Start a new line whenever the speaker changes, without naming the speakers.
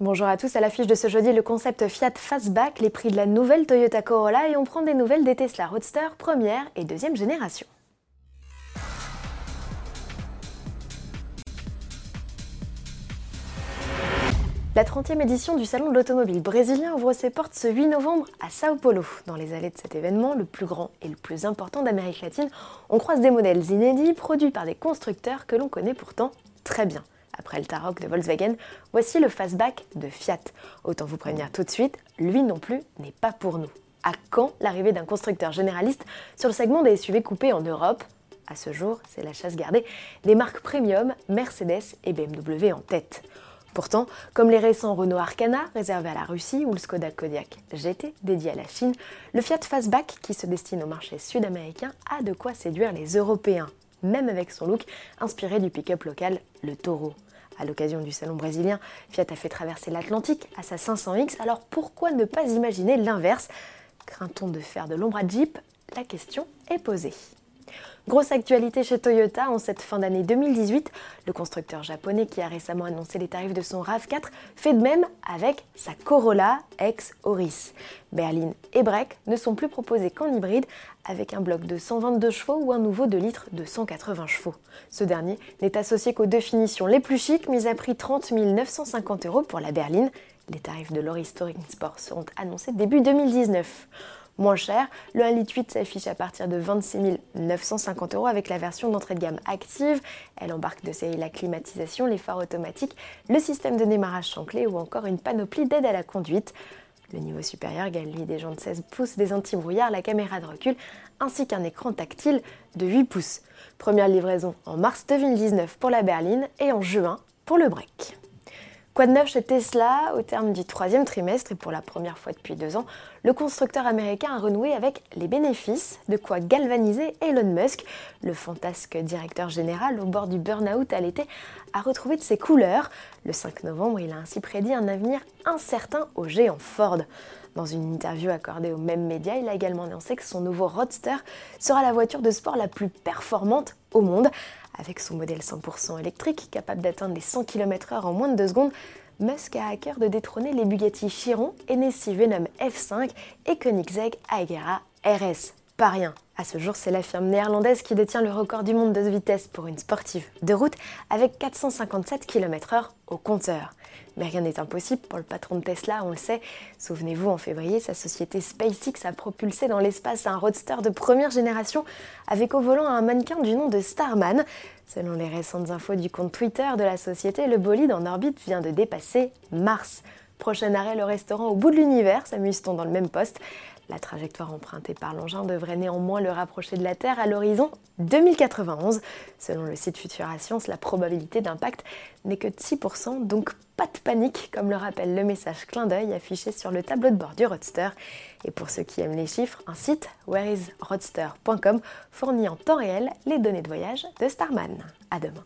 Bonjour à tous, à l'affiche de ce jeudi, le concept Fiat Fastback, les prix de la nouvelle Toyota Corolla et on prend des nouvelles des Tesla Roadster première et deuxième génération. La 30e édition du Salon de l'automobile brésilien ouvre ses portes ce 8 novembre à Sao Paulo. Dans les allées de cet événement, le plus grand et le plus important d'Amérique latine, on croise des modèles inédits produits par des constructeurs que l'on connaît pourtant très bien. Après le Tarok de Volkswagen, voici le fastback de Fiat. Autant vous prévenir tout de suite, lui non plus n'est pas pour nous. À quand l'arrivée d'un constructeur généraliste sur le segment des SUV coupés en Europe? À ce jour, c'est la chasse gardée des marques premium, Mercedes et BMW en tête. Pourtant, comme les récents Renault Arcana réservés à la Russie ou le Skoda Kodiaq GT dédié à la Chine, le Fiat Fastback qui se destine au marché sud-américain a de quoi séduire les Européens, même avec son look inspiré du pick-up local, le Toro. À l'occasion du salon brésilien, Fiat a fait traverser l'Atlantique à sa 500X, alors pourquoi ne pas imaginer l'inverse? Craint-on de faire de l'ombre à Jeep? La question est posée. Grosse actualité chez Toyota en cette fin d'année 2018, le constructeur japonais qui a récemment annoncé les tarifs de son RAV4 fait de même avec sa Corolla ex Auris. Berline et Break ne sont plus proposés qu'en hybride avec un bloc de 122 chevaux ou un nouveau de litre de 180 chevaux. Ce dernier n'est associé qu'aux deux finitions les plus chics, mis à prix 30 950 euros pour la berline. Les tarifs de l'Auris Touring Sport seront annoncés début 2019 moins cher. Le 1,8 litre s'affiche à partir de 26 950 euros avec la version d'entrée de gamme active. Elle embarque de série la climatisation, les phares automatiques, le système de démarrage sans clé ou encore une panoplie d'aide à la conduite. Le niveau supérieur gagne des jantes 16 pouces, des anti-brouillards, la caméra de recul ainsi qu'un écran tactile de 8 pouces. Première livraison en mars 2019 pour la berline et en juin pour le break. Quoi de neuf chez Tesla Au terme du troisième trimestre et pour la première fois depuis deux ans, le constructeur américain a renoué avec les bénéfices, de quoi galvaniser Elon Musk, le fantasque directeur général au bord du burn-out à l'été, a retrouvé de ses couleurs. Le 5 novembre, il a ainsi prédit un avenir incertain au géant Ford. Dans une interview accordée au même média, il a également annoncé que son nouveau Roadster sera la voiture de sport la plus performante au monde. Avec son modèle 100% électrique, capable d'atteindre les 100 km/h en moins de 2 secondes, Musk a à cœur de détrôner les Bugatti Chiron, Hennessy Venom F5 et Koenigsegg Agera RS. Pas rien. À ce jour, c'est la firme néerlandaise qui détient le record du monde de vitesse pour une sportive de route avec 457 km/h au compteur. Mais rien n'est impossible pour le patron de Tesla, on le sait. Souvenez-vous, en février, sa société SpaceX a propulsé dans l'espace un roadster de première génération avec au volant un mannequin du nom de Starman. Selon les récentes infos du compte Twitter de la société, le bolide en orbite vient de dépasser Mars. Prochain arrêt, le restaurant au bout de l'univers, s'amuse-t-on dans le même poste? La trajectoire empruntée par l'engin devrait néanmoins le rapprocher de la Terre à l'horizon 2091. Selon le site Futura Science, la probabilité d'impact n'est que de 6%, donc pas de panique, comme le rappelle le message clin d'œil affiché sur le tableau de bord du Roadster. Et pour ceux qui aiment les chiffres, un site, whereisroadster.com, fournit en temps réel les données de voyage de Starman. À demain.